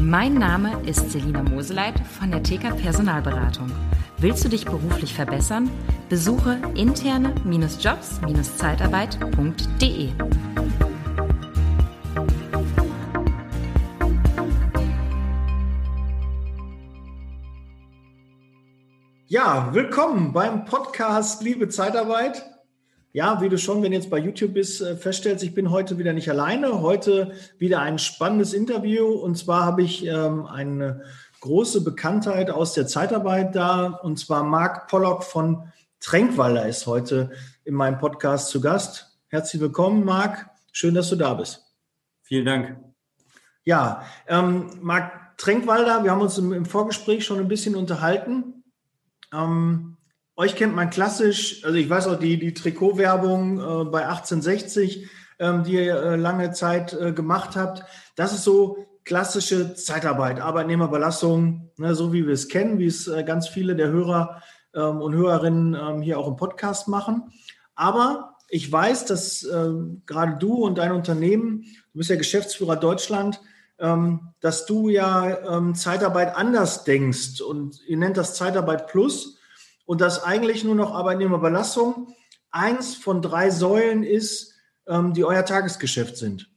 Mein Name ist Selina Moseleit von der TK Personalberatung. Willst du dich beruflich verbessern? Besuche interne-jobs-zeitarbeit.de. Ja, willkommen beim Podcast Liebe Zeitarbeit. Ja, wie du schon, wenn du jetzt bei YouTube bist, äh, feststellst, ich bin heute wieder nicht alleine. Heute wieder ein spannendes Interview. Und zwar habe ich ähm, eine große Bekanntheit aus der Zeitarbeit da. Und zwar Marc Pollock von Tränkwalder ist heute in meinem Podcast zu Gast. Herzlich willkommen, Marc. Schön, dass du da bist. Vielen Dank. Ja, ähm, Marc Tränkwalder, wir haben uns im, im Vorgespräch schon ein bisschen unterhalten. Ähm, euch kennt man klassisch, also ich weiß auch die, die Trikotwerbung äh, bei 1860, ähm, die ihr äh, lange Zeit äh, gemacht habt. Das ist so klassische Zeitarbeit, Arbeitnehmerbelastung, ne, so wie wir es kennen, wie es äh, ganz viele der Hörer ähm, und Hörerinnen ähm, hier auch im Podcast machen. Aber ich weiß, dass ähm, gerade du und dein Unternehmen, du bist ja Geschäftsführer Deutschland, ähm, dass du ja ähm, Zeitarbeit anders denkst und ihr nennt das Zeitarbeit Plus und dass eigentlich nur noch Arbeitnehmerbelastung eins von drei Säulen ist, ähm, die euer Tagesgeschäft sind.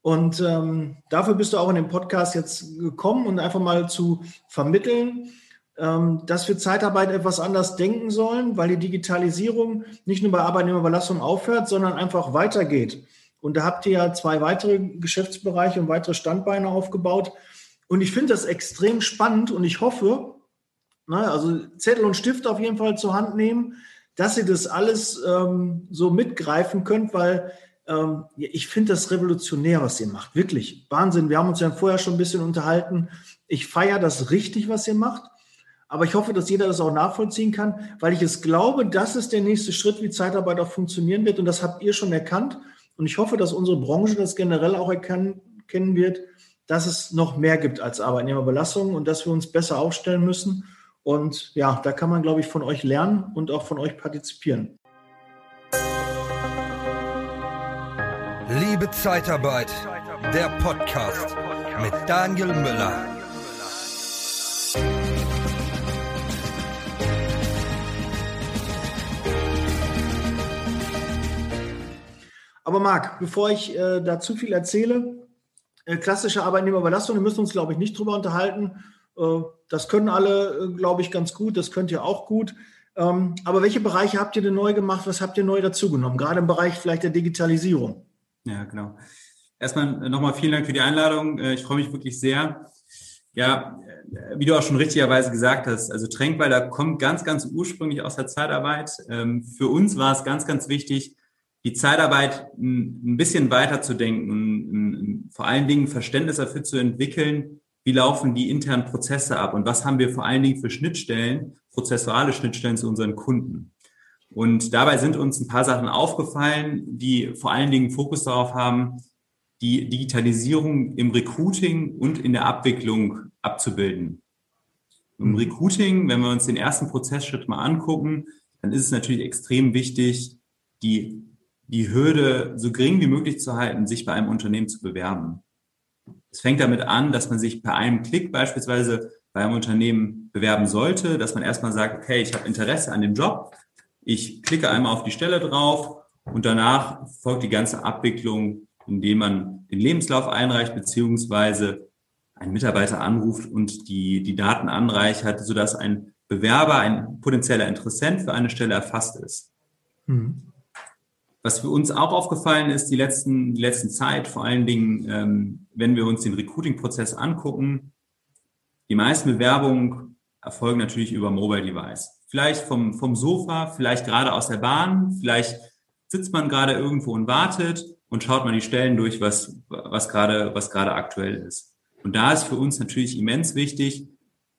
Und ähm, dafür bist du auch in den Podcast jetzt gekommen und einfach mal zu vermitteln, ähm, dass wir Zeitarbeit etwas anders denken sollen, weil die Digitalisierung nicht nur bei Arbeitnehmerbelastung aufhört, sondern einfach weitergeht. Und da habt ihr ja zwei weitere Geschäftsbereiche und weitere Standbeine aufgebaut. Und ich finde das extrem spannend und ich hoffe, ne, also Zettel und Stift auf jeden Fall zur Hand nehmen, dass ihr das alles ähm, so mitgreifen könnt, weil ähm, ich finde das revolutionär, was ihr macht. Wirklich Wahnsinn. Wir haben uns ja vorher schon ein bisschen unterhalten. Ich feiere das richtig, was ihr macht. Aber ich hoffe, dass jeder das auch nachvollziehen kann, weil ich es glaube, das ist der nächste Schritt, wie Zeitarbeit auch funktionieren wird. Und das habt ihr schon erkannt. Und ich hoffe, dass unsere Branche das generell auch erkennen wird, dass es noch mehr gibt als Arbeitnehmerbelastung und dass wir uns besser aufstellen müssen. Und ja, da kann man, glaube ich, von euch lernen und auch von euch partizipieren. Liebe Zeitarbeit, der Podcast mit Daniel Müller. Aber Marc, bevor ich äh, da zu viel erzähle, äh, klassische Arbeitnehmerüberlassung, wir müssen uns, glaube ich, nicht drüber unterhalten. Äh, das können alle, äh, glaube ich, ganz gut. Das könnt ihr auch gut. Ähm, aber welche Bereiche habt ihr denn neu gemacht? Was habt ihr neu dazugenommen? Gerade im Bereich vielleicht der Digitalisierung. Ja, genau. Erstmal nochmal vielen Dank für die Einladung. Äh, ich freue mich wirklich sehr. Ja, wie du auch schon richtigerweise gesagt hast, also Tränkweiler kommt ganz, ganz ursprünglich aus der Zeitarbeit. Ähm, für uns war es ganz, ganz wichtig, die Zeitarbeit ein bisschen weiter zu denken, vor allen Dingen Verständnis dafür zu entwickeln, wie laufen die internen Prozesse ab und was haben wir vor allen Dingen für Schnittstellen, prozessuale Schnittstellen zu unseren Kunden. Und dabei sind uns ein paar Sachen aufgefallen, die vor allen Dingen Fokus darauf haben, die Digitalisierung im Recruiting und in der Abwicklung abzubilden. Im mhm. Recruiting, wenn wir uns den ersten Prozessschritt mal angucken, dann ist es natürlich extrem wichtig, die die Hürde so gering wie möglich zu halten, sich bei einem Unternehmen zu bewerben. Es fängt damit an, dass man sich per einem Klick beispielsweise bei einem Unternehmen bewerben sollte, dass man erstmal sagt, okay, ich habe Interesse an dem Job, ich klicke einmal auf die Stelle drauf und danach folgt die ganze Abwicklung, indem man den Lebenslauf einreicht, beziehungsweise einen Mitarbeiter anruft und die, die Daten anreichert, sodass ein Bewerber, ein potenzieller Interessent für eine Stelle erfasst ist. Mhm. Was für uns auch aufgefallen ist, die letzten, die letzten Zeit, vor allen Dingen, ähm, wenn wir uns den Recruiting-Prozess angucken, die meisten Bewerbungen erfolgen natürlich über Mobile Device. Vielleicht vom, vom Sofa, vielleicht gerade aus der Bahn, vielleicht sitzt man gerade irgendwo und wartet und schaut mal die Stellen durch, was, was gerade, was gerade aktuell ist. Und da ist für uns natürlich immens wichtig,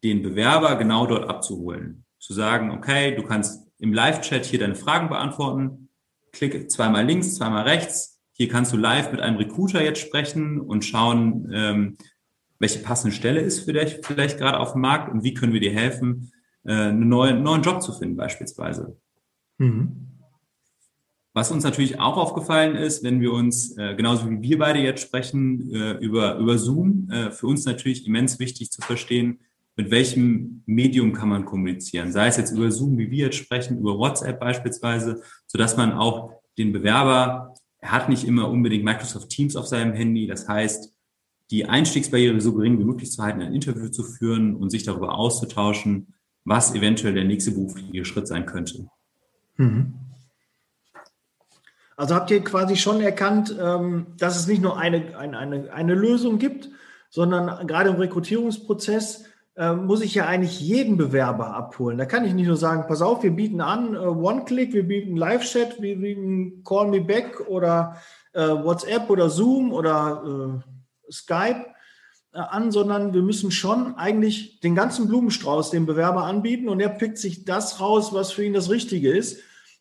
den Bewerber genau dort abzuholen. Zu sagen, okay, du kannst im Live-Chat hier deine Fragen beantworten, klick zweimal links, zweimal rechts. Hier kannst du live mit einem Recruiter jetzt sprechen und schauen, ähm, welche passende Stelle ist für dich vielleicht gerade auf dem Markt und wie können wir dir helfen, äh, einen neuen, neuen Job zu finden beispielsweise. Mhm. Was uns natürlich auch aufgefallen ist, wenn wir uns, äh, genauso wie wir beide jetzt sprechen, äh, über, über Zoom, äh, für uns natürlich immens wichtig zu verstehen, mit welchem Medium kann man kommunizieren. Sei es jetzt über Zoom, wie wir jetzt sprechen, über WhatsApp beispielsweise, so dass man auch den Bewerber, er hat nicht immer unbedingt Microsoft Teams auf seinem Handy. Das heißt, die Einstiegsbarriere so gering wie möglich zu halten, ein Interview zu führen und sich darüber auszutauschen, was eventuell der nächste berufliche Schritt sein könnte. Mhm. Also habt ihr quasi schon erkannt, ähm, dass es nicht nur eine, eine, eine Lösung gibt, sondern gerade im Rekrutierungsprozess muss ich ja eigentlich jeden Bewerber abholen. Da kann ich nicht nur sagen, pass auf, wir bieten an äh, One-Click, wir bieten Live-Chat, wir bieten Call Me Back oder äh, WhatsApp oder Zoom oder Skype an, sondern wir müssen schon eigentlich den ganzen Blumenstrauß dem Bewerber anbieten und er pickt sich das raus, was für ihn das Richtige ist.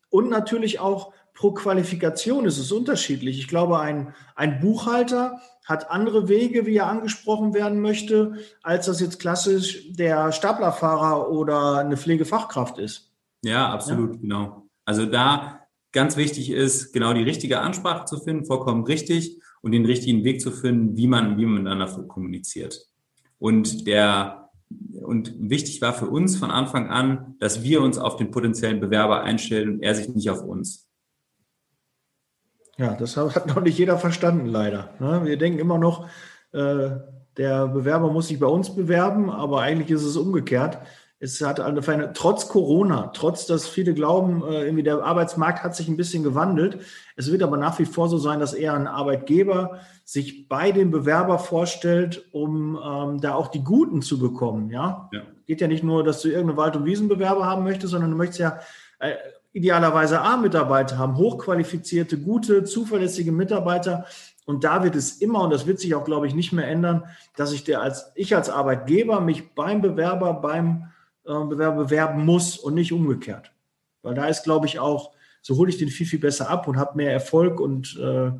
Und natürlich auch pro Qualifikation ist es unterschiedlich. Ich glaube, ein, ein Buchhalter hat andere Wege, wie er angesprochen werden möchte, als das jetzt klassisch der Staplerfahrer oder eine Pflegefachkraft ist. Ja, absolut, ja? genau. Also da ganz wichtig ist, genau die richtige Ansprache zu finden, vollkommen richtig, und den richtigen Weg zu finden, wie man, wie man miteinander kommuniziert. Und der, und wichtig war für uns von Anfang an, dass wir uns auf den potenziellen Bewerber einstellen und er sich nicht auf uns. Ja, das hat noch nicht jeder verstanden, leider. Ne? Wir denken immer noch, äh, der Bewerber muss sich bei uns bewerben, aber eigentlich ist es umgekehrt. Es hat eine, trotz Corona, trotz dass viele glauben, äh, irgendwie der Arbeitsmarkt hat sich ein bisschen gewandelt. Es wird aber nach wie vor so sein, dass eher ein Arbeitgeber sich bei dem Bewerber vorstellt, um ähm, da auch die Guten zu bekommen. Ja? ja? geht ja nicht nur, dass du irgendeine Wald- und Wiesenbewerber haben möchtest, sondern du möchtest ja äh, idealerweise A-Mitarbeiter haben, hochqualifizierte, gute, zuverlässige Mitarbeiter. Und da wird es immer, und das wird sich auch, glaube ich, nicht mehr ändern, dass ich der als, ich als Arbeitgeber mich beim Bewerber, beim äh, Bewerber bewerben muss und nicht umgekehrt. Weil da ist, glaube ich, auch, so hole ich den viel, viel besser ab und habe mehr Erfolg und äh,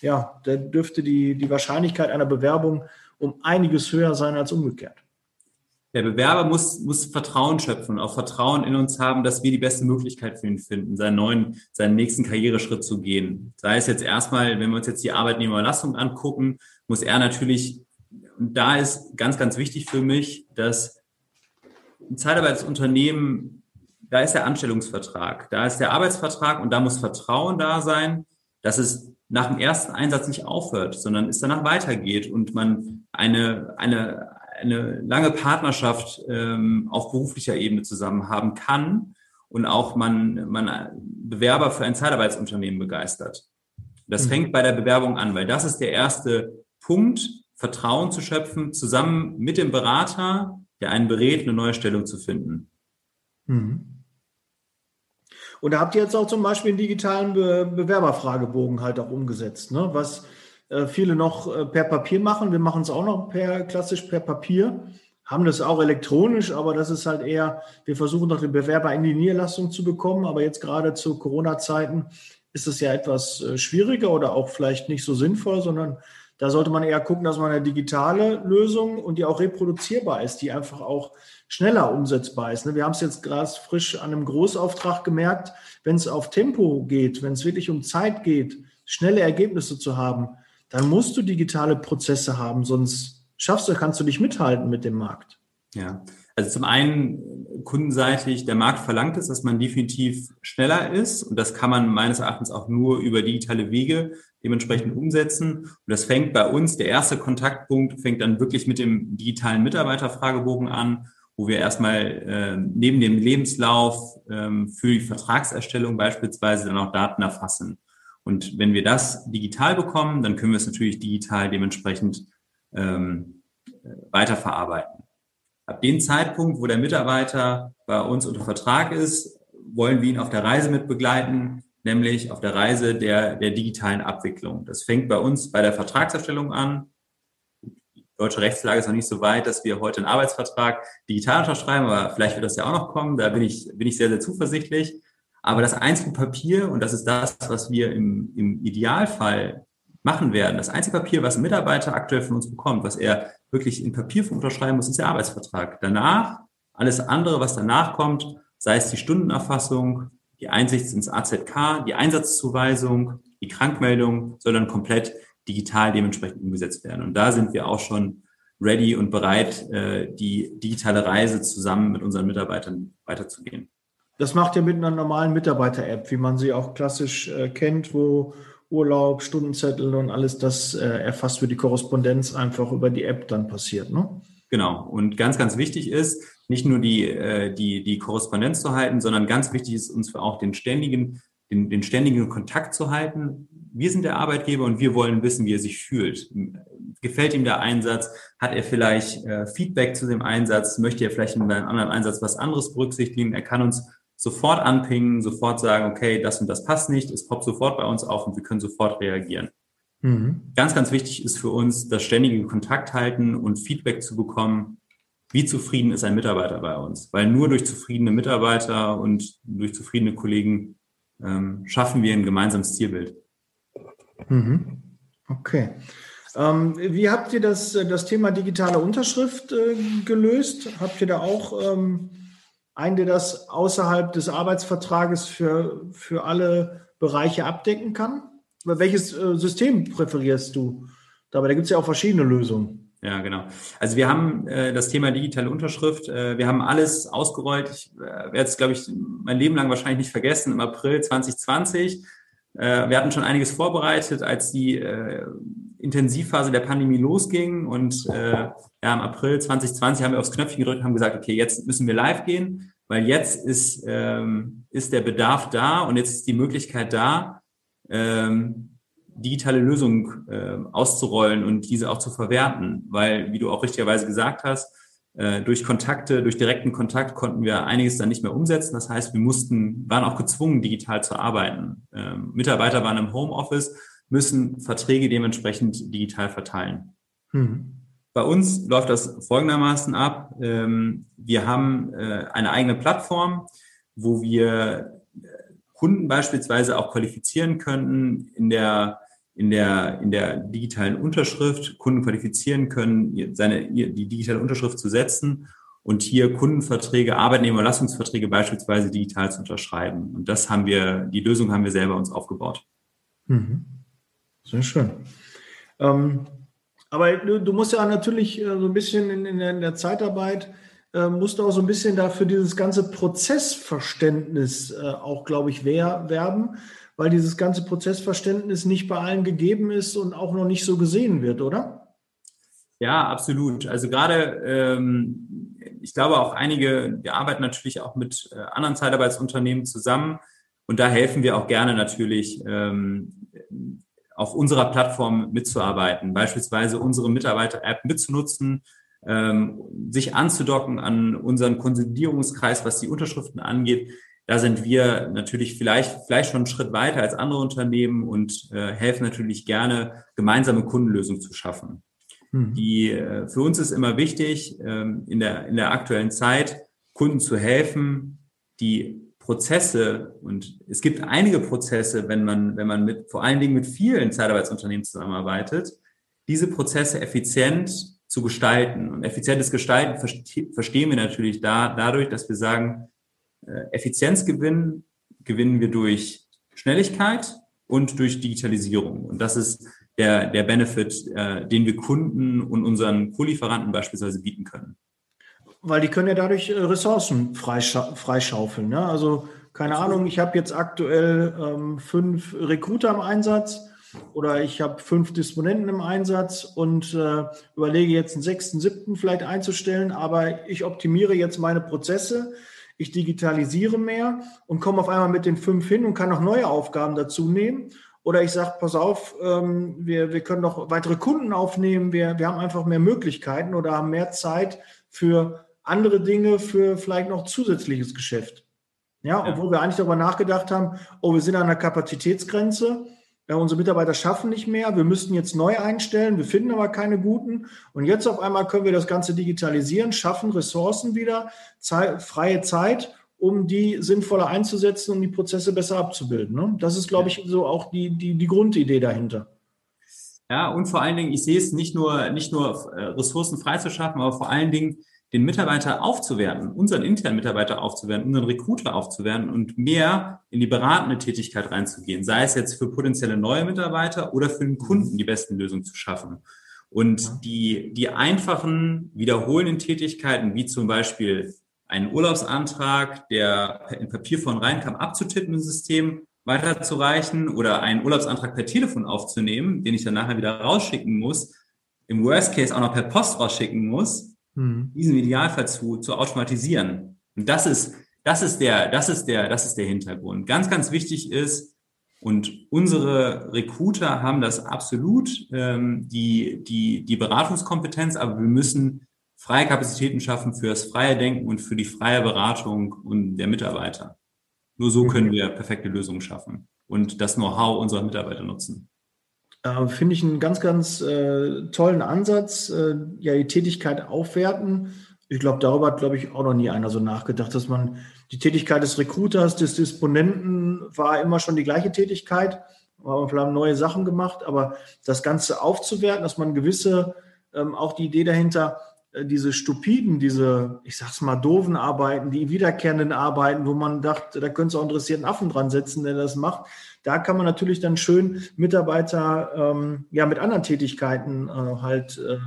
ja, da dürfte die, die Wahrscheinlichkeit einer Bewerbung um einiges höher sein als umgekehrt der Bewerber muss, muss Vertrauen schöpfen, auch Vertrauen in uns haben, dass wir die beste Möglichkeit für ihn finden, seinen neuen, seinen nächsten Karriereschritt zu gehen. Sei es jetzt erstmal, wenn wir uns jetzt die Arbeitnehmerüberlassung angucken, muss er natürlich, und da ist ganz, ganz wichtig für mich, dass ein Zeitarbeitsunternehmen, da ist der Anstellungsvertrag, da ist der Arbeitsvertrag und da muss Vertrauen da sein, dass es nach dem ersten Einsatz nicht aufhört, sondern es danach weitergeht und man eine, eine, eine lange Partnerschaft ähm, auf beruflicher Ebene zusammen haben kann und auch man, man Bewerber für ein Zeitarbeitsunternehmen begeistert. Das mhm. fängt bei der Bewerbung an, weil das ist der erste Punkt, Vertrauen zu schöpfen, zusammen mit dem Berater, der einen berät, eine neue Stellung zu finden. Mhm. Und da habt ihr jetzt auch zum Beispiel einen digitalen Be Bewerberfragebogen halt auch umgesetzt, ne? was äh, viele noch äh, per Papier machen. Wir machen es auch noch per klassisch per Papier, haben das auch elektronisch, aber das ist halt eher, wir versuchen doch den Bewerber in die Niederlassung zu bekommen, aber jetzt gerade zu Corona-Zeiten ist es ja etwas äh, schwieriger oder auch vielleicht nicht so sinnvoll, sondern da sollte man eher gucken, dass man eine digitale Lösung und die auch reproduzierbar ist, die einfach auch schneller umsetzbar ist. Ne? Wir haben es jetzt gerade frisch an einem Großauftrag gemerkt, wenn es auf Tempo geht, wenn es wirklich um Zeit geht, schnelle Ergebnisse zu haben, dann musst du digitale Prozesse haben, sonst schaffst du, kannst du nicht mithalten mit dem Markt. Ja, also zum einen kundenseitig, der Markt verlangt es, dass man definitiv schneller ist und das kann man meines Erachtens auch nur über digitale Wege dementsprechend umsetzen. Und das fängt bei uns, der erste Kontaktpunkt fängt dann wirklich mit dem digitalen Mitarbeiterfragebogen an, wo wir erstmal äh, neben dem Lebenslauf ähm, für die Vertragserstellung beispielsweise dann auch Daten erfassen. Und wenn wir das digital bekommen, dann können wir es natürlich digital dementsprechend ähm, weiterverarbeiten. Ab dem Zeitpunkt, wo der Mitarbeiter bei uns unter Vertrag ist, wollen wir ihn auf der Reise mit begleiten, nämlich auf der Reise der, der digitalen Abwicklung. Das fängt bei uns bei der Vertragserstellung an. Die deutsche Rechtslage ist noch nicht so weit, dass wir heute einen Arbeitsvertrag digital unterschreiben, aber vielleicht wird das ja auch noch kommen. Da bin ich, bin ich sehr, sehr zuversichtlich. Aber das einzige Papier, und das ist das, was wir im, im Idealfall machen werden, das einzige Papier, was ein Mitarbeiter aktuell von uns bekommt, was er wirklich in Papierform unterschreiben muss, ist der Arbeitsvertrag. Danach, alles andere, was danach kommt, sei es die Stundenerfassung, die die Einsicht ins AZK, die Einsatzzuweisung, die Krankmeldung soll dann komplett digital dementsprechend umgesetzt werden. Und da sind wir auch schon ready und bereit, äh, die digitale Reise zusammen mit unseren Mitarbeitern weiterzugehen. Das macht ihr mit einer normalen Mitarbeiter-App, wie man sie auch klassisch äh, kennt, wo Urlaub, Stundenzettel und alles das äh, erfasst für die Korrespondenz einfach über die App dann passiert, ne? Genau. Und ganz, ganz wichtig ist, nicht nur die, äh, die, die Korrespondenz zu halten, sondern ganz wichtig ist uns auch den ständigen, den, den ständigen Kontakt zu halten. Wir sind der Arbeitgeber und wir wollen wissen, wie er sich fühlt. Gefällt ihm der Einsatz? Hat er vielleicht äh, Feedback zu dem Einsatz? Möchte er vielleicht in einem anderen Einsatz was anderes berücksichtigen? Er kann uns sofort anpingen, sofort sagen, okay, das und das passt nicht, es poppt sofort bei uns auf und wir können sofort reagieren. Mhm. Ganz, ganz wichtig ist für uns, das ständige Kontakt halten und Feedback zu bekommen, wie zufrieden ist ein Mitarbeiter bei uns. Weil nur durch zufriedene Mitarbeiter und durch zufriedene Kollegen ähm, schaffen wir ein gemeinsames Zielbild. Mhm. Okay. Ähm, wie habt ihr das, das Thema digitale Unterschrift äh, gelöst? Habt ihr da auch ähm, einen, der das außerhalb des Arbeitsvertrages für, für alle Bereiche abdecken kann? Welches äh, System präferierst du dabei? Da gibt es ja auch verschiedene Lösungen. Ja, genau. Also wir haben äh, das Thema digitale Unterschrift. Äh, wir haben alles ausgerollt. Ich äh, werde es, glaube ich, mein Leben lang wahrscheinlich nicht vergessen. Im April 2020. Äh, wir hatten schon einiges vorbereitet, als die äh, Intensivphase der Pandemie losging. Und äh, ja, im April 2020 haben wir aufs Knöpfchen gedrückt und haben gesagt, okay, jetzt müssen wir live gehen, weil jetzt ist, ähm, ist der Bedarf da und jetzt ist die Möglichkeit da, ähm, digitale Lösungen äh, auszurollen und diese auch zu verwerten, weil, wie du auch richtigerweise gesagt hast, äh, durch Kontakte, durch direkten Kontakt konnten wir einiges dann nicht mehr umsetzen. Das heißt, wir mussten, waren auch gezwungen, digital zu arbeiten. Ähm, Mitarbeiter waren im Homeoffice, müssen Verträge dementsprechend digital verteilen. Mhm. Bei uns läuft das folgendermaßen ab. Ähm, wir haben äh, eine eigene Plattform, wo wir Kunden beispielsweise auch qualifizieren könnten in der in der, in der digitalen Unterschrift Kunden qualifizieren können, seine, die digitale Unterschrift zu setzen und hier Kundenverträge, Arbeitnehmerlassungsverträge beispielsweise digital zu unterschreiben. Und das haben wir, die Lösung haben wir selber uns aufgebaut. Mhm. Sehr schön. Ähm, aber du, du, musst ja natürlich äh, so ein bisschen in, in, der, in der Zeitarbeit äh, musst du auch so ein bisschen dafür dieses ganze Prozessverständnis äh, auch, glaube ich, wer, werben, weil dieses ganze Prozessverständnis nicht bei allen gegeben ist und auch noch nicht so gesehen wird, oder? Ja, absolut. Also gerade, ähm, ich glaube auch einige, wir arbeiten natürlich auch mit äh, anderen Zeitarbeitsunternehmen zusammen und da helfen wir auch gerne natürlich ähm, auf unserer Plattform mitzuarbeiten, beispielsweise unsere Mitarbeiter-App mitzunutzen, ähm, sich anzudocken an unseren Konsolidierungskreis, was die Unterschriften angeht. Da sind wir natürlich vielleicht, vielleicht schon einen Schritt weiter als andere Unternehmen und äh, helfen natürlich gerne, gemeinsame Kundenlösungen zu schaffen. Mhm. Die, äh, für uns ist immer wichtig, ähm, in, der, in der aktuellen Zeit Kunden zu helfen, die Prozesse und es gibt einige Prozesse, wenn man, wenn man mit, vor allen Dingen mit vielen Zeitarbeitsunternehmen zusammenarbeitet, diese Prozesse effizient zu gestalten. Und effizientes Gestalten verstehen wir natürlich da, dadurch, dass wir sagen, äh, Effizienzgewinn gewinnen wir durch Schnelligkeit und durch Digitalisierung. Und das ist der, der Benefit, äh, den wir Kunden und unseren Co-Lieferanten beispielsweise bieten können. Weil die können ja dadurch äh, Ressourcen freischaufeln. Ne? Also keine Ahnung, ich habe jetzt aktuell ähm, fünf Recruiter im Einsatz oder ich habe fünf Disponenten im Einsatz und äh, überlege jetzt einen sechsten, siebten vielleicht einzustellen, aber ich optimiere jetzt meine Prozesse, ich digitalisiere mehr und komme auf einmal mit den fünf hin und kann noch neue Aufgaben dazu nehmen. Oder ich sage, pass auf, ähm, wir, wir können noch weitere Kunden aufnehmen, wir, wir haben einfach mehr Möglichkeiten oder haben mehr Zeit für andere Dinge, für vielleicht noch zusätzliches Geschäft. Ja, ja. obwohl wir eigentlich darüber nachgedacht haben, oh, wir sind an einer Kapazitätsgrenze ja, unsere Mitarbeiter schaffen nicht mehr, wir müssten jetzt neu einstellen, wir finden aber keine guten. Und jetzt auf einmal können wir das Ganze digitalisieren, schaffen Ressourcen wieder, Zeit, freie Zeit, um die sinnvoller einzusetzen, um die Prozesse besser abzubilden. Ne? Das ist, glaube ich, so auch die, die, die Grundidee dahinter. Ja, und vor allen Dingen, ich sehe es nicht nur, nicht nur äh, Ressourcen freizuschaffen, aber vor allen Dingen den Mitarbeiter aufzuwerten, unseren internen Mitarbeiter aufzuwerten, unseren Recruiter aufzuwerten und mehr in die beratende Tätigkeit reinzugehen, sei es jetzt für potenzielle neue Mitarbeiter oder für den Kunden die besten Lösungen zu schaffen. Und die, die einfachen, wiederholenden Tätigkeiten, wie zum Beispiel einen Urlaubsantrag, der in Papierform reinkam, abzutippen im System, weiterzureichen oder einen Urlaubsantrag per Telefon aufzunehmen, den ich dann nachher wieder rausschicken muss, im Worst Case auch noch per Post rausschicken muss, mhm. diesen Idealfall zu, zu automatisieren. Und das ist, das ist der, das ist der, das ist der Hintergrund. Ganz, ganz wichtig ist, und unsere Recruiter haben das absolut, ähm, die, die, die Beratungskompetenz, aber wir müssen freie Kapazitäten schaffen für das freie Denken und für die freie Beratung und der Mitarbeiter. Nur so können wir perfekte Lösungen schaffen und das Know-how unserer Mitarbeiter nutzen. Äh, Finde ich einen ganz, ganz äh, tollen Ansatz. Äh, ja, die Tätigkeit aufwerten. Ich glaube, darüber hat, glaube ich, auch noch nie einer so nachgedacht, dass man die Tätigkeit des Recruiters, des Disponenten war immer schon die gleiche Tätigkeit. Aber wir haben neue Sachen gemacht, aber das Ganze aufzuwerten, dass man gewisse, ähm, auch die Idee dahinter, diese stupiden, diese, ich sag's mal, doofen Arbeiten, die wiederkehrenden Arbeiten, wo man dachte, da könnte es auch interessierten Affen dran setzen, der das macht, da kann man natürlich dann schön Mitarbeiter ähm, ja mit anderen Tätigkeiten äh, halt äh,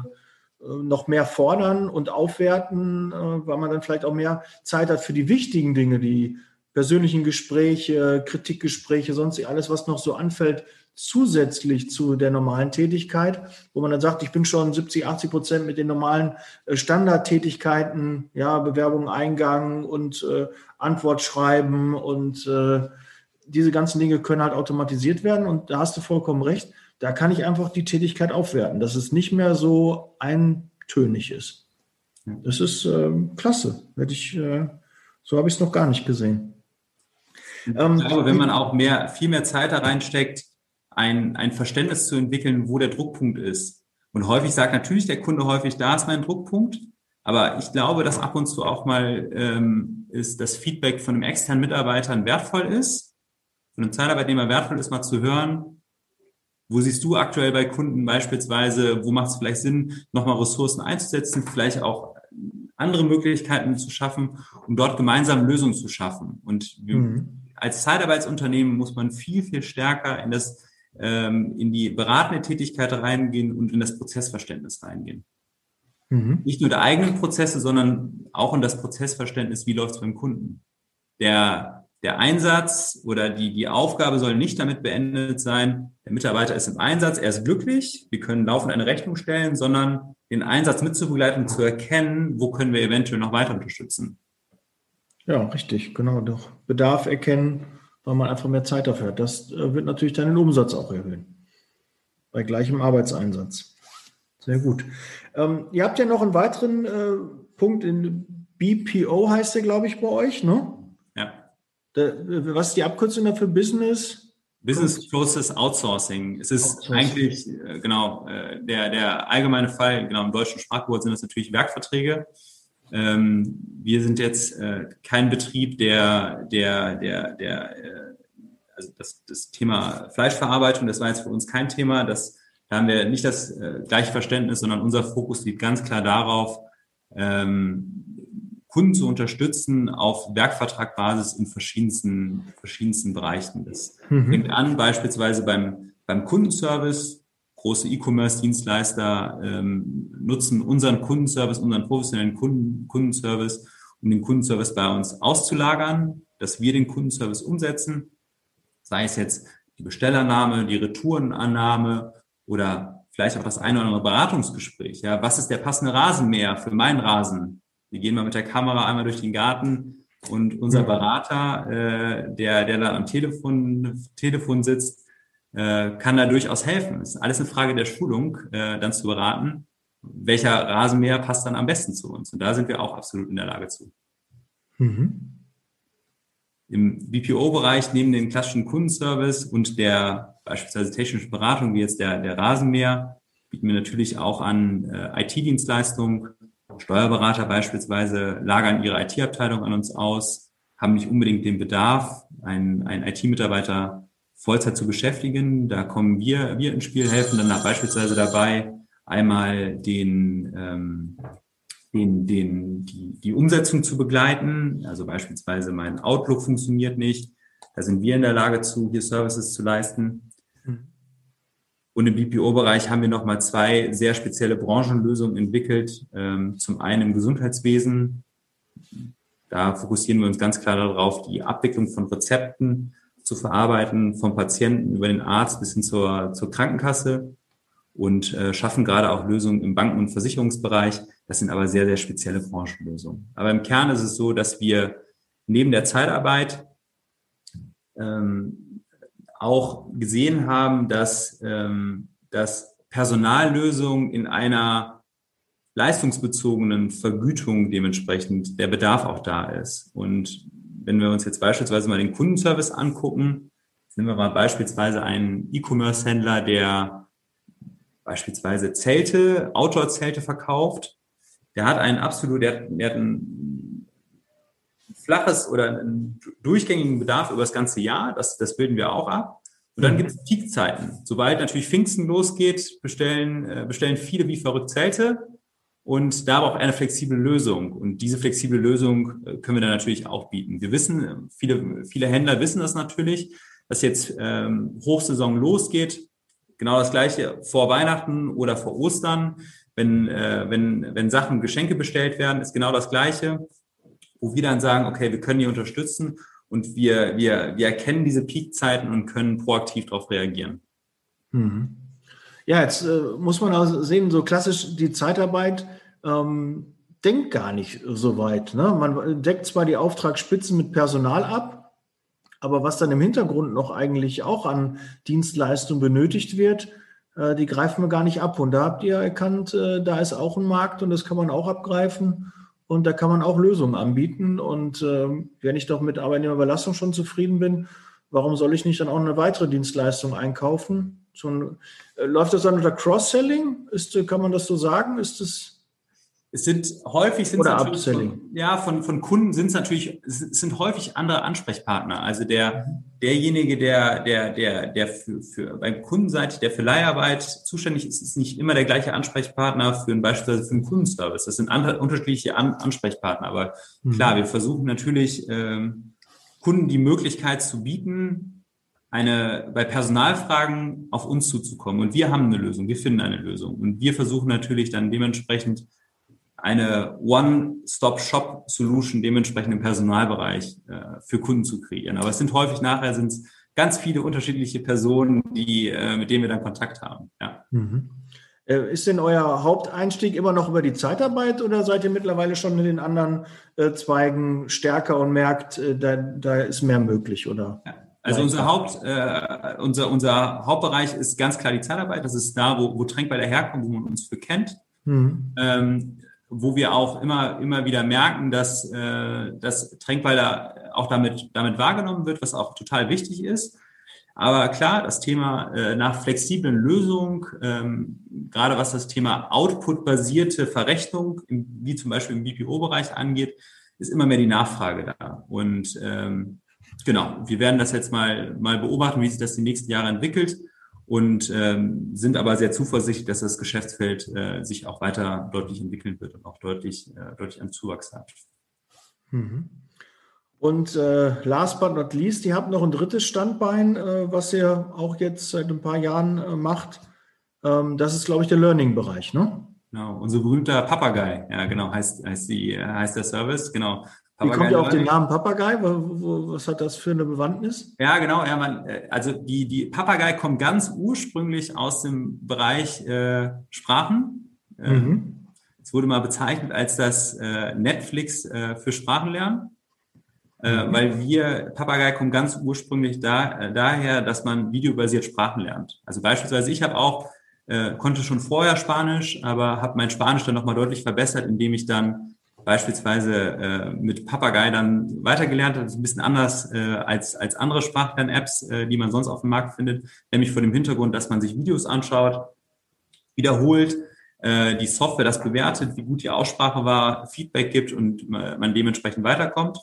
noch mehr fordern und aufwerten, äh, weil man dann vielleicht auch mehr Zeit hat für die wichtigen Dinge, die persönlichen Gespräche, Kritikgespräche, sonst alles, was noch so anfällt, zusätzlich zu der normalen Tätigkeit, wo man dann sagt, ich bin schon 70, 80 Prozent mit den normalen äh, Standardtätigkeiten, ja, Bewerbung, Eingang und äh, Antwort schreiben und äh, diese ganzen Dinge können halt automatisiert werden und da hast du vollkommen recht. Da kann ich einfach die Tätigkeit aufwerten, dass es nicht mehr so eintönig ist. Das ist äh, klasse. Hätte ich, so habe ich es noch gar nicht gesehen. Ähm, ich glaube, wenn man auch mehr, viel mehr Zeit da reinsteckt, ein, ein Verständnis zu entwickeln, wo der Druckpunkt ist. Und häufig sagt natürlich der Kunde häufig, da ist mein Druckpunkt. Aber ich glaube, dass ab und zu auch mal ähm, ist das Feedback von einem externen Mitarbeitern wertvoll ist von einem Zeitarbeitnehmer wertvoll ist, mal zu hören, wo siehst du aktuell bei Kunden beispielsweise, wo macht es vielleicht Sinn, nochmal Ressourcen einzusetzen, vielleicht auch andere Möglichkeiten zu schaffen, um dort gemeinsam Lösungen zu schaffen. Und mhm. als Zeitarbeitsunternehmen muss man viel, viel stärker in das, ähm, in die beratende Tätigkeit reingehen und in das Prozessverständnis reingehen. Mhm. Nicht nur der eigenen Prozesse, sondern auch in das Prozessverständnis, wie läuft es beim Kunden. Der der Einsatz oder die, die Aufgabe soll nicht damit beendet sein, der Mitarbeiter ist im Einsatz, er ist glücklich, wir können laufend eine Rechnung stellen, sondern den Einsatz mitzubegleiten, zu erkennen, wo können wir eventuell noch weiter unterstützen. Ja, richtig, genau. Doch Bedarf erkennen, weil man einfach mehr Zeit dafür hat. Das äh, wird natürlich deinen Umsatz auch erhöhen. Bei gleichem Arbeitseinsatz. Sehr gut. Ähm, ihr habt ja noch einen weiteren äh, Punkt in BPO heißt der, glaube ich, bei euch, ne? Was ist die Abkürzung dafür? Business? Business Process Outsourcing. Es ist Outsourcing. eigentlich, äh, genau, äh, der, der allgemeine Fall, genau, im deutschen Sprachwort sind das natürlich Werkverträge. Ähm, wir sind jetzt äh, kein Betrieb, der, der, der, der, also das, das Thema Fleischverarbeitung, das war jetzt für uns kein Thema. Das, da haben wir nicht das gleiche Verständnis, sondern unser Fokus liegt ganz klar darauf, ähm, Kunden zu unterstützen auf Werkvertragbasis in verschiedensten, verschiedensten Bereichen. Das mhm. fängt an beispielsweise beim, beim Kundenservice. Große E-Commerce-Dienstleister ähm, nutzen unseren Kundenservice, unseren professionellen Kunden, Kundenservice, um den Kundenservice bei uns auszulagern, dass wir den Kundenservice umsetzen. Sei es jetzt die Bestellernahme, die Retourenannahme oder vielleicht auch das eine oder andere Beratungsgespräch. Ja, was ist der passende Rasenmäher für meinen Rasen? Wir gehen mal mit der Kamera einmal durch den Garten und unser Berater, äh, der, der da am Telefon, Telefon sitzt, kann da durchaus helfen. Es ist alles eine Frage der Schulung, äh, dann zu beraten, welcher Rasenmäher passt dann am besten zu uns. Und da sind wir auch absolut in der Lage zu. Mhm. Im BPO-Bereich neben dem klassischen Kundenservice und der beispielsweise technischen Beratung, wie jetzt der, der Rasenmäher, bieten wir natürlich auch an äh, IT-Dienstleistungen, Steuerberater beispielsweise lagern ihre IT-Abteilung an uns aus, haben nicht unbedingt den Bedarf, einen, einen IT-Mitarbeiter Vollzeit zu beschäftigen. Da kommen wir, wir ins Spiel, helfen dann beispielsweise dabei, einmal den ähm, den, den, die, die Umsetzung zu begleiten. Also beispielsweise mein Outlook funktioniert nicht. Da sind wir in der Lage zu, hier Services zu leisten. Mhm. Und im BPO-Bereich haben wir nochmal zwei sehr spezielle Branchenlösungen entwickelt. Ähm, zum einen im Gesundheitswesen. Da fokussieren wir uns ganz klar darauf, die Abwicklung von Rezepten zu verarbeiten, vom Patienten über den Arzt bis hin zur, zur Krankenkasse und äh, schaffen gerade auch Lösungen im Banken- und Versicherungsbereich. Das sind aber sehr, sehr spezielle Branchenlösungen. Aber im Kern ist es so, dass wir neben der Zeitarbeit ähm, auch gesehen haben, dass, ähm, dass Personallösungen in einer leistungsbezogenen Vergütung dementsprechend der Bedarf auch da ist. Und wenn wir uns jetzt beispielsweise mal den Kundenservice angucken, nehmen wir mal beispielsweise einen E-Commerce-Händler, der beispielsweise Zelte, Outdoor-Zelte verkauft. Der hat einen absolut, der, der hat ein flaches oder einen durchgängigen Bedarf über das ganze Jahr. Das, das bilden wir auch ab. Und dann mhm. gibt es Peakzeiten. Sobald natürlich Pfingsten losgeht, bestellen, äh, bestellen viele wie verrückt Zelte. Und da braucht eine flexible Lösung. Und diese flexible Lösung äh, können wir dann natürlich auch bieten. Wir wissen, viele, viele Händler wissen das natürlich, dass jetzt ähm, Hochsaison losgeht. Genau das gleiche vor Weihnachten oder vor Ostern. Wenn, äh, wenn, wenn Sachen, Geschenke bestellt werden, ist genau das gleiche, wo wir dann sagen, okay, wir können die unterstützen und wir, wir, wir erkennen diese Peakzeiten und können proaktiv darauf reagieren. Mhm. Ja, jetzt äh, muss man auch sehen, so klassisch die Zeitarbeit ähm, denkt gar nicht so weit. Ne? Man deckt zwar die Auftragsspitzen mit Personal ab, aber was dann im Hintergrund noch eigentlich auch an Dienstleistungen benötigt wird, äh, die greifen wir gar nicht ab. Und da habt ihr erkannt, äh, da ist auch ein Markt und das kann man auch abgreifen. Und da kann man auch Lösungen anbieten. Und äh, wenn ich doch mit Arbeitnehmerüberlassung schon zufrieden bin, warum soll ich nicht dann auch eine weitere Dienstleistung einkaufen? So ein, äh, läuft das dann unter Cross-Selling? kann man das so sagen? Ist das es sind häufig sind Oder Upselling. Von, ja, von, von Kunden sind es natürlich, es sind häufig andere Ansprechpartner. Also der, derjenige, der, der, der, der für, für beim Kundenseite, der für Leiharbeit zuständig ist, ist nicht immer der gleiche Ansprechpartner für ein beispielsweise für einen Kundenservice. Das sind andere, unterschiedliche An Ansprechpartner. Aber mhm. klar, wir versuchen natürlich ähm, Kunden die Möglichkeit zu bieten, eine, bei Personalfragen auf uns zuzukommen. Und wir haben eine Lösung, wir finden eine Lösung. Und wir versuchen natürlich dann dementsprechend eine One-Stop-Shop-Solution dementsprechend im Personalbereich äh, für Kunden zu kreieren. Aber es sind häufig nachher sind es ganz viele unterschiedliche Personen, die, äh, mit denen wir dann Kontakt haben. Ja. Mhm. Äh, ist denn euer Haupteinstieg immer noch über die Zeitarbeit oder seid ihr mittlerweile schon in den anderen äh, Zweigen stärker und merkt, äh, da, da ist mehr möglich, oder? Ja. Also unser Haupt, äh, unser, unser Hauptbereich ist ganz klar die Zeitarbeit. Das ist da, wo, wo Tränkball daherkommt, wo man uns für kennt. Mhm. Ähm, wo wir auch immer, immer wieder merken, dass, äh, dass Tränkweiler auch damit, damit wahrgenommen wird, was auch total wichtig ist. Aber klar, das Thema äh, nach flexiblen Lösungen, ähm, gerade was das Thema Output-basierte Verrechnung, im, wie zum Beispiel im BPO-Bereich angeht, ist immer mehr die Nachfrage da. Und ähm, genau, wir werden das jetzt mal, mal beobachten, wie sich das die nächsten Jahre entwickelt und ähm, sind aber sehr zuversichtlich, dass das Geschäftsfeld äh, sich auch weiter deutlich entwickeln wird und auch deutlich, äh, deutlich an Zuwachs hat. Mhm. Und äh, last but not least, ihr habt noch ein drittes Standbein, äh, was ihr auch jetzt seit ein paar Jahren äh, macht. Ähm, das ist, glaube ich, der Learning-Bereich, ne? Genau, unser berühmter Papagei, ja genau, heißt, heißt, die, heißt der Service, genau. Wie kommt ihr auf den Namen Papagei? Was hat das für eine Bewandtnis? Ja, genau. Ja, man, äh, also die, die Papagei kommt ganz ursprünglich aus dem Bereich äh, Sprachen. Äh, mhm. Es wurde mal bezeichnet als das äh, Netflix äh, für Sprachenlernen. Äh, mhm. Weil wir, Papagei kommt ganz ursprünglich da, äh, daher, dass man videobasiert Sprachen lernt. Also beispielsweise, ich habe auch, äh, konnte schon vorher Spanisch, aber habe mein Spanisch dann nochmal deutlich verbessert, indem ich dann beispielsweise äh, mit Papagei dann weitergelernt hat. Das ist ein bisschen anders äh, als, als andere Sprachlern-Apps, äh, die man sonst auf dem Markt findet, nämlich vor dem Hintergrund, dass man sich Videos anschaut, wiederholt, äh, die Software das bewertet, wie gut die Aussprache war, Feedback gibt und äh, man dementsprechend weiterkommt.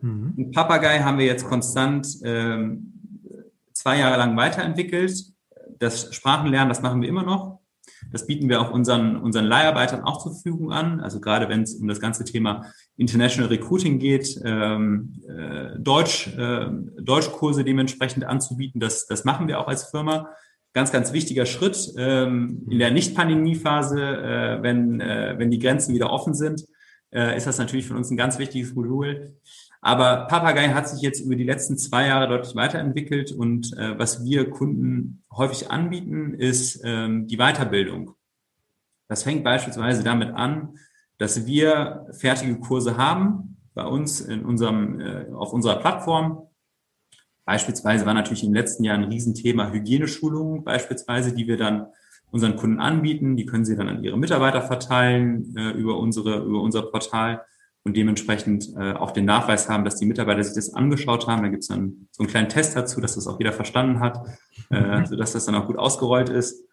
Mhm. Und Papagei haben wir jetzt konstant ähm, zwei Jahre lang weiterentwickelt. Das Sprachenlernen, das machen wir immer noch. Das bieten wir auch unseren, unseren Leiharbeitern auch zur Verfügung an. Also gerade wenn es um das ganze Thema International Recruiting geht, ähm, äh, Deutsch, äh, Deutschkurse dementsprechend anzubieten, das, das machen wir auch als Firma. Ganz, ganz wichtiger Schritt ähm, in der Nicht-Pandemie-Phase, äh, wenn, äh, wenn die Grenzen wieder offen sind, äh, ist das natürlich für uns ein ganz wichtiges Modul. Aber Papagei hat sich jetzt über die letzten zwei Jahre deutlich weiterentwickelt und äh, was wir Kunden häufig anbieten, ist ähm, die Weiterbildung. Das fängt beispielsweise damit an, dass wir fertige Kurse haben bei uns in unserem, äh, auf unserer Plattform. Beispielsweise war natürlich im letzten Jahr ein Riesenthema Hygieneschulungen, beispielsweise, die wir dann unseren Kunden anbieten. Die können sie dann an ihre Mitarbeiter verteilen äh, über unsere, über unser Portal und dementsprechend äh, auch den Nachweis haben, dass die Mitarbeiter sich das angeschaut haben. Da gibt es dann so einen kleinen Test dazu, dass das auch jeder verstanden hat, äh, sodass das dann auch gut ausgerollt ist.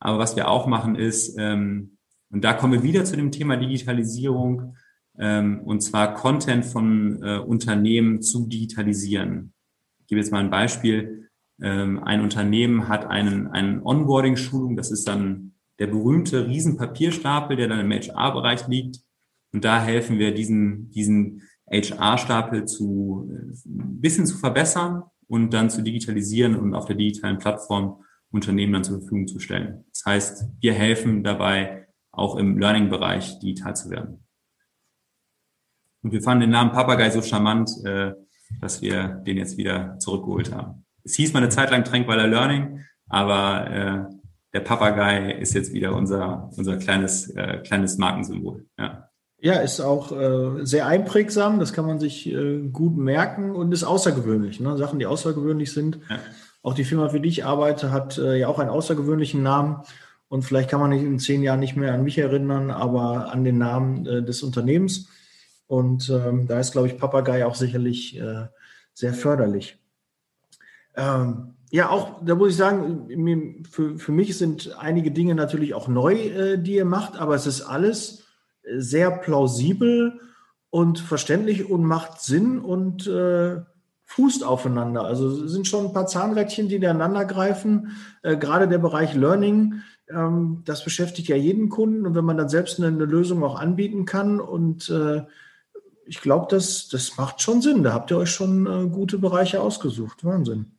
Aber was wir auch machen ist, ähm, und da kommen wir wieder zu dem Thema Digitalisierung, ähm, und zwar Content von äh, Unternehmen zu digitalisieren. Ich gebe jetzt mal ein Beispiel. Ähm, ein Unternehmen hat einen, einen Onboarding-Schulung, das ist dann der berühmte Riesenpapierstapel, der dann im HR-Bereich liegt und da helfen wir, diesen, diesen HR-Stapel zu ein bisschen zu verbessern und dann zu digitalisieren und auf der digitalen Plattform Unternehmen dann zur Verfügung zu stellen. Das heißt, wir helfen dabei, auch im Learning-Bereich digital zu werden. Und wir fanden den Namen Papagei so charmant, äh, dass wir den jetzt wieder zurückgeholt haben. Es hieß mal eine Zeit lang Tränkweiler Learning, aber äh, der Papagei ist jetzt wieder unser, unser kleines, äh, kleines Markensymbol. Ja. Ja, ist auch äh, sehr einprägsam, das kann man sich äh, gut merken und ist außergewöhnlich. Ne? Sachen, die außergewöhnlich sind. Ja. Auch die Firma, für die ich arbeite, hat äh, ja auch einen außergewöhnlichen Namen. Und vielleicht kann man nicht in zehn Jahren nicht mehr an mich erinnern, aber an den Namen äh, des Unternehmens. Und ähm, da ist, glaube ich, Papagei auch sicherlich äh, sehr förderlich. Ähm, ja, auch, da muss ich sagen, für, für mich sind einige Dinge natürlich auch neu, äh, die ihr macht, aber es ist alles sehr plausibel und verständlich und macht Sinn und äh, fußt aufeinander. Also sind schon ein paar Zahnrädchen, die ineinander greifen. Äh, gerade der Bereich Learning, ähm, das beschäftigt ja jeden Kunden. Und wenn man dann selbst eine, eine Lösung auch anbieten kann und äh, ich glaube, das, das macht schon Sinn. Da habt ihr euch schon äh, gute Bereiche ausgesucht. Wahnsinn.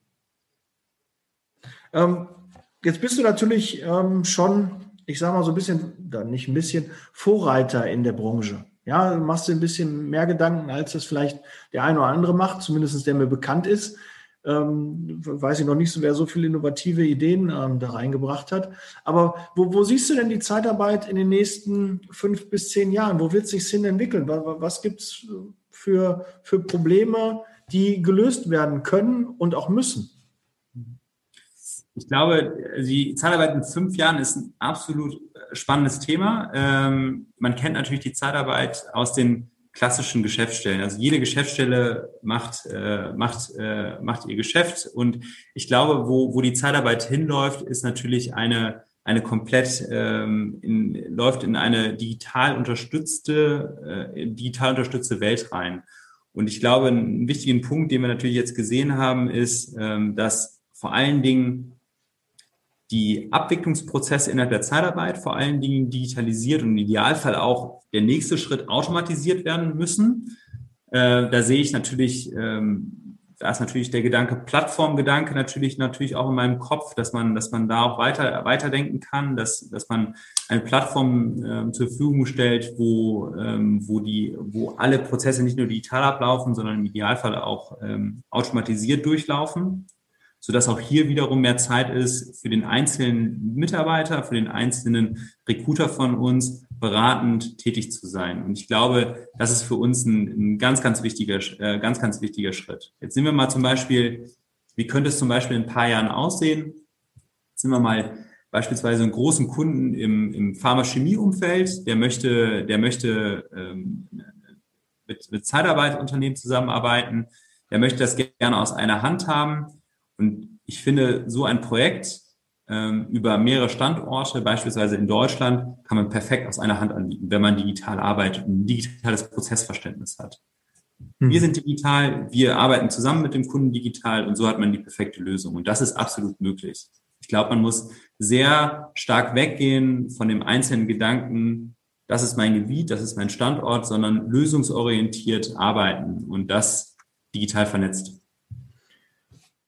Ähm, jetzt bist du natürlich ähm, schon ich sage mal so ein bisschen, dann nicht ein bisschen, Vorreiter in der Branche. Ja, machst du ein bisschen mehr Gedanken, als das vielleicht der eine oder andere macht, zumindest der mir bekannt ist. Ähm, weiß ich noch nicht so, wer so viele innovative Ideen ähm, da reingebracht hat. Aber wo, wo, siehst du denn die Zeitarbeit in den nächsten fünf bis zehn Jahren? Wo wird sich hin entwickeln? Was, was gibt es für, für Probleme, die gelöst werden können und auch müssen? Ich glaube, die Zeitarbeit in fünf Jahren ist ein absolut äh, spannendes Thema. Ähm, man kennt natürlich die Zeitarbeit aus den klassischen Geschäftsstellen. Also jede Geschäftsstelle macht, äh, macht, äh, macht ihr Geschäft. Und ich glaube, wo, wo die Zeitarbeit hinläuft, ist natürlich eine, eine komplett, ähm, in, läuft in eine digital unterstützte, äh, digital unterstützte Welt rein. Und ich glaube, einen wichtigen Punkt, den wir natürlich jetzt gesehen haben, ist, ähm, dass vor allen Dingen die Abwicklungsprozesse innerhalb der Zeitarbeit vor allen Dingen digitalisiert und im Idealfall auch der nächste Schritt automatisiert werden müssen. Äh, da sehe ich natürlich, ähm, da ist natürlich der Gedanke, Plattformgedanke natürlich, natürlich auch in meinem Kopf, dass man, dass man da auch weiter, weiterdenken kann, dass, dass man eine Plattform ähm, zur Verfügung stellt, wo, ähm, wo die, wo alle Prozesse nicht nur digital ablaufen, sondern im Idealfall auch ähm, automatisiert durchlaufen sodass auch hier wiederum mehr Zeit ist für den einzelnen Mitarbeiter, für den einzelnen Recruiter von uns, beratend tätig zu sein. Und ich glaube, das ist für uns ein, ein ganz, ganz wichtiger, äh, ganz, ganz wichtiger Schritt. Jetzt nehmen wir mal zum Beispiel, wie könnte es zum Beispiel in ein paar Jahren aussehen? Jetzt nehmen wir mal beispielsweise einen großen Kunden im, im Pharmachemieumfeld, der möchte, der möchte ähm, mit, mit Zeitarbeitsunternehmen zusammenarbeiten, der möchte das gerne aus einer Hand haben und ich finde, so ein Projekt ähm, über mehrere Standorte, beispielsweise in Deutschland, kann man perfekt aus einer Hand anbieten, wenn man digital arbeitet und ein digitales Prozessverständnis hat. Mhm. Wir sind digital, wir arbeiten zusammen mit dem Kunden digital und so hat man die perfekte Lösung. Und das ist absolut möglich. Ich Ich glaube, man muss sehr stark weggehen von dem einzelnen Gedanken, das ist mein Gebiet, das ist mein Standort, sondern lösungsorientiert arbeiten und das digital vernetzt.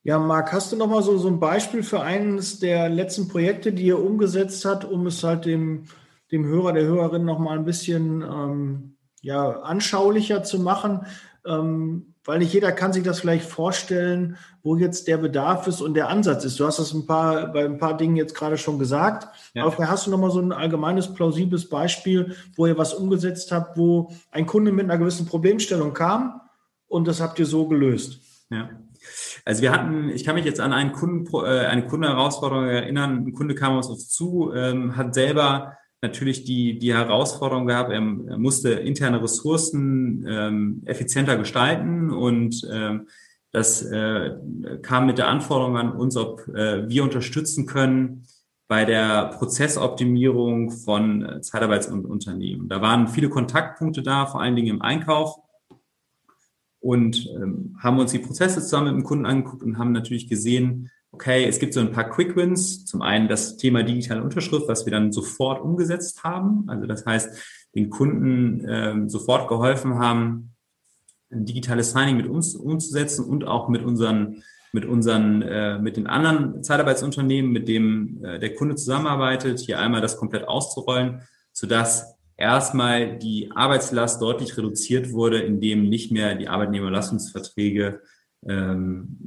Ja, Marc, hast du noch mal so, so ein Beispiel für eines der letzten Projekte, die ihr umgesetzt habt, um es halt dem, dem Hörer, der Hörerin noch mal ein bisschen ähm, ja, anschaulicher zu machen? Ähm, weil nicht jeder kann sich das vielleicht vorstellen, wo jetzt der Bedarf ist und der Ansatz ist. Du hast das ein paar, bei ein paar Dingen jetzt gerade schon gesagt. Ja. Aber vielleicht hast du noch mal so ein allgemeines, plausibles Beispiel, wo ihr was umgesetzt habt, wo ein Kunde mit einer gewissen Problemstellung kam und das habt ihr so gelöst. Ja. Also wir hatten, ich kann mich jetzt an einen Kunden, äh, eine Kundenherausforderung erinnern. Ein Kunde kam auf uns zu, ähm, hat selber natürlich die, die Herausforderung gehabt, er, musste interne Ressourcen ähm, effizienter gestalten und ähm, das äh, kam mit der Anforderung an uns, ob äh, wir unterstützen können bei der Prozessoptimierung von Zeitarbeitsunternehmen. Da waren viele Kontaktpunkte da, vor allen Dingen im Einkauf und ähm, haben uns die Prozesse zusammen mit dem Kunden angeguckt und haben natürlich gesehen, okay, es gibt so ein paar Quick Wins. Zum einen das Thema digitale Unterschrift, was wir dann sofort umgesetzt haben. Also das heißt, den Kunden ähm, sofort geholfen haben, ein digitales Signing mit uns umzusetzen und auch mit unseren mit unseren, äh, mit den anderen Zeitarbeitsunternehmen, mit dem äh, der Kunde zusammenarbeitet, hier einmal das komplett auszurollen, sodass erstmal die Arbeitslast deutlich reduziert wurde, indem nicht mehr die Arbeitnehmerlassungsverträge ähm,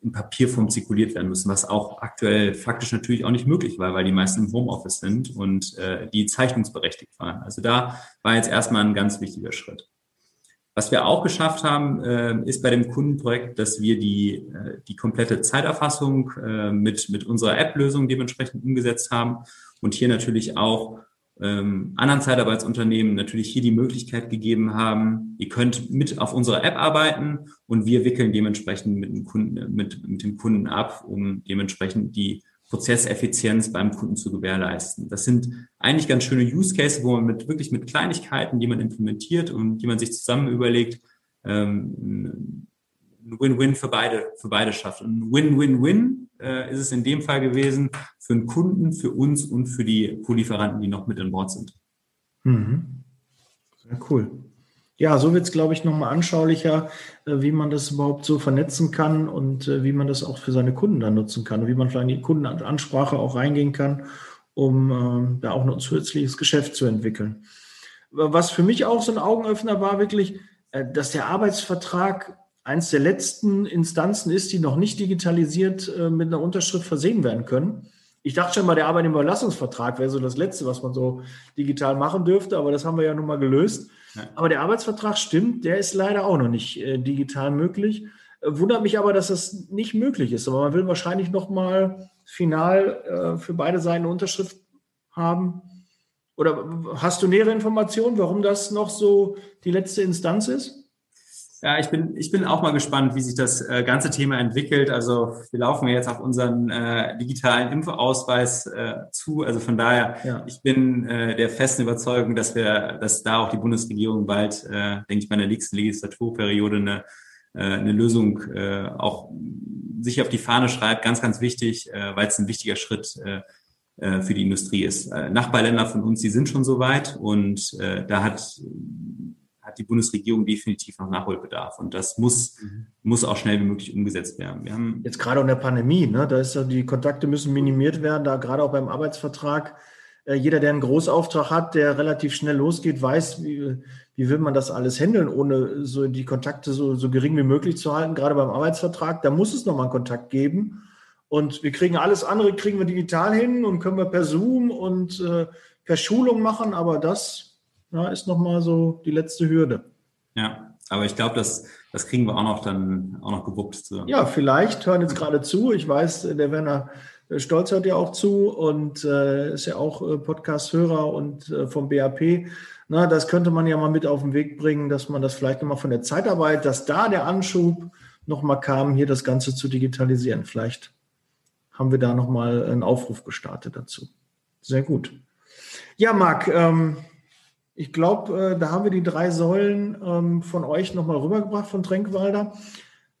in Papierform zirkuliert werden müssen, was auch aktuell faktisch natürlich auch nicht möglich war, weil die meisten im Homeoffice sind und äh, die zeichnungsberechtigt waren. Also da war jetzt erstmal ein ganz wichtiger Schritt. Was wir auch geschafft haben, äh, ist bei dem Kundenprojekt, dass wir die, äh, die komplette Zeiterfassung äh, mit, mit unserer App-Lösung dementsprechend umgesetzt haben und hier natürlich auch ähm, anderen Zeitarbeitsunternehmen natürlich hier die Möglichkeit gegeben haben, ihr könnt mit auf unserer App arbeiten und wir wickeln dementsprechend mit dem Kunden, mit, mit dem Kunden ab, um dementsprechend die Prozesseffizienz beim Kunden zu gewährleisten. Das sind eigentlich ganz schöne Use Cases, wo man mit wirklich mit Kleinigkeiten, die man implementiert und die man sich zusammen überlegt, ähm, ein Win-Win für beide, für beide schafft. Und Win-Win-Win äh, ist es in dem Fall gewesen für den Kunden, für uns und für die Co-Lieferanten, die noch mit an Bord sind. Mhm. Sehr cool. Ja, so wird es, glaube ich, nochmal anschaulicher, äh, wie man das überhaupt so vernetzen kann und äh, wie man das auch für seine Kunden dann nutzen kann und wie man vielleicht in die Kundenansprache auch reingehen kann, um äh, da auch ein zusätzliches Geschäft zu entwickeln. Was für mich auch so ein Augenöffner war, wirklich, äh, dass der Arbeitsvertrag eins der letzten Instanzen ist, die noch nicht digitalisiert äh, mit einer Unterschrift versehen werden können. Ich dachte schon mal, der Arbeitnehmerüberlassungsvertrag wäre so das Letzte, was man so digital machen dürfte, aber das haben wir ja nun mal gelöst. Ja. Aber der Arbeitsvertrag stimmt, der ist leider auch noch nicht äh, digital möglich. Äh, wundert mich aber, dass das nicht möglich ist. Aber man will wahrscheinlich noch mal final äh, für beide Seiten eine Unterschrift haben. Oder hast du nähere Informationen, warum das noch so die letzte Instanz ist? Ja, ich bin, ich bin auch mal gespannt, wie sich das äh, ganze Thema entwickelt. Also wir laufen ja jetzt auf unseren äh, digitalen Impfausweis äh, zu. Also von daher, ja. ich bin äh, der festen Überzeugung, dass wir, dass da auch die Bundesregierung bald, äh, denke ich, bei der nächsten Legislaturperiode eine, äh, eine Lösung auch sich auf die Fahne schreibt. Ganz, ganz wichtig, weil es ein wichtiger Schritt für die Industrie ist. Nachbarländer von uns, die sind schon so weit und da hat hat die Bundesregierung definitiv noch Nachholbedarf. Und das muss, mhm. muss auch schnell wie möglich umgesetzt werden. Wir haben Jetzt gerade in der Pandemie, ne, da ist ja, die Kontakte müssen minimiert werden, da gerade auch beim Arbeitsvertrag. Äh, jeder, der einen Großauftrag hat, der relativ schnell losgeht, weiß, wie, wie will man das alles handeln, ohne so die Kontakte so, so gering wie möglich zu halten, gerade beim Arbeitsvertrag. Da muss es nochmal einen Kontakt geben. Und wir kriegen alles andere, kriegen wir digital hin und können wir per Zoom und äh, per Schulung machen, aber das ja, ist nochmal so die letzte Hürde. Ja, aber ich glaube, das, das kriegen wir auch noch dann auch noch gewuppt zusammen. Ja, vielleicht hören jetzt gerade zu. Ich weiß, der Werner Stolz hört ja auch zu und äh, ist ja auch äh, Podcast-Hörer und äh, vom BAP. Na, das könnte man ja mal mit auf den Weg bringen, dass man das vielleicht nochmal von der Zeitarbeit, dass da der Anschub nochmal kam, hier das Ganze zu digitalisieren. Vielleicht haben wir da nochmal einen Aufruf gestartet dazu. Sehr gut. Ja, Marc, ähm, ich glaube, äh, da haben wir die drei Säulen ähm, von euch nochmal rübergebracht, von Tränkwalder.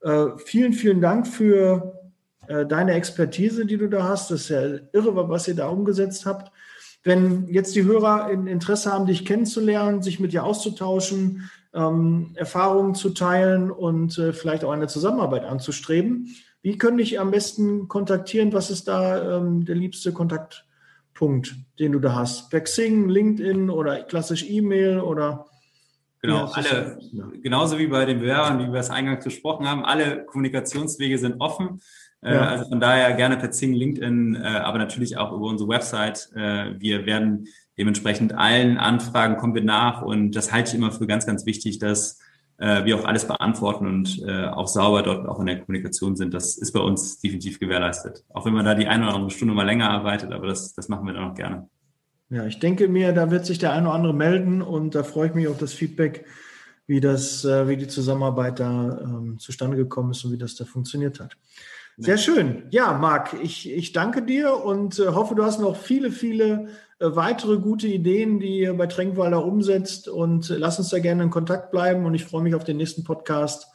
Äh, vielen, vielen Dank für äh, deine Expertise, die du da hast. Das ist ja irre, was ihr da umgesetzt habt. Wenn jetzt die Hörer Interesse haben, dich kennenzulernen, sich mit dir auszutauschen, ähm, Erfahrungen zu teilen und äh, vielleicht auch eine Zusammenarbeit anzustreben, wie können dich am besten kontaktieren? Was ist da ähm, der liebste Kontaktpunkt, den du da hast? Per Xing, LinkedIn oder klassisch E-Mail oder Genau, alle, genauso wie bei den Bewerbern, wie wir es eingangs besprochen haben, alle Kommunikationswege sind offen. Äh, ja. Also von daher gerne per Zing, LinkedIn, äh, aber natürlich auch über unsere Website. Äh, wir werden dementsprechend allen Anfragen kommen wir nach und das halte ich immer für ganz, ganz wichtig, dass wir auch alles beantworten und auch sauber dort auch in der Kommunikation sind. Das ist bei uns definitiv gewährleistet. Auch wenn man da die eine oder andere Stunde mal länger arbeitet, aber das, das machen wir dann auch gerne. Ja, ich denke mir, da wird sich der eine oder andere melden und da freue ich mich auf das Feedback, wie das, wie die Zusammenarbeit da ähm, zustande gekommen ist und wie das da funktioniert hat. Sehr schön. Ja, Marc, ich, ich danke dir und äh, hoffe, du hast noch viele, viele äh, weitere gute Ideen, die ihr bei Tränkwalder umsetzt. Und äh, lass uns da gerne in Kontakt bleiben. Und ich freue mich auf den nächsten Podcast,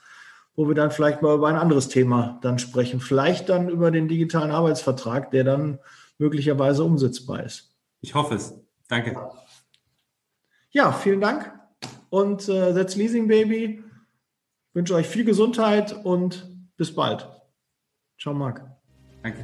wo wir dann vielleicht mal über ein anderes Thema dann sprechen. Vielleicht dann über den digitalen Arbeitsvertrag, der dann möglicherweise umsetzbar ist. Ich hoffe es. Danke. Ja, vielen Dank. Und äh, That's Leasing Baby. Ich wünsche euch viel Gesundheit und bis bald. Ciao, Marc. Danke.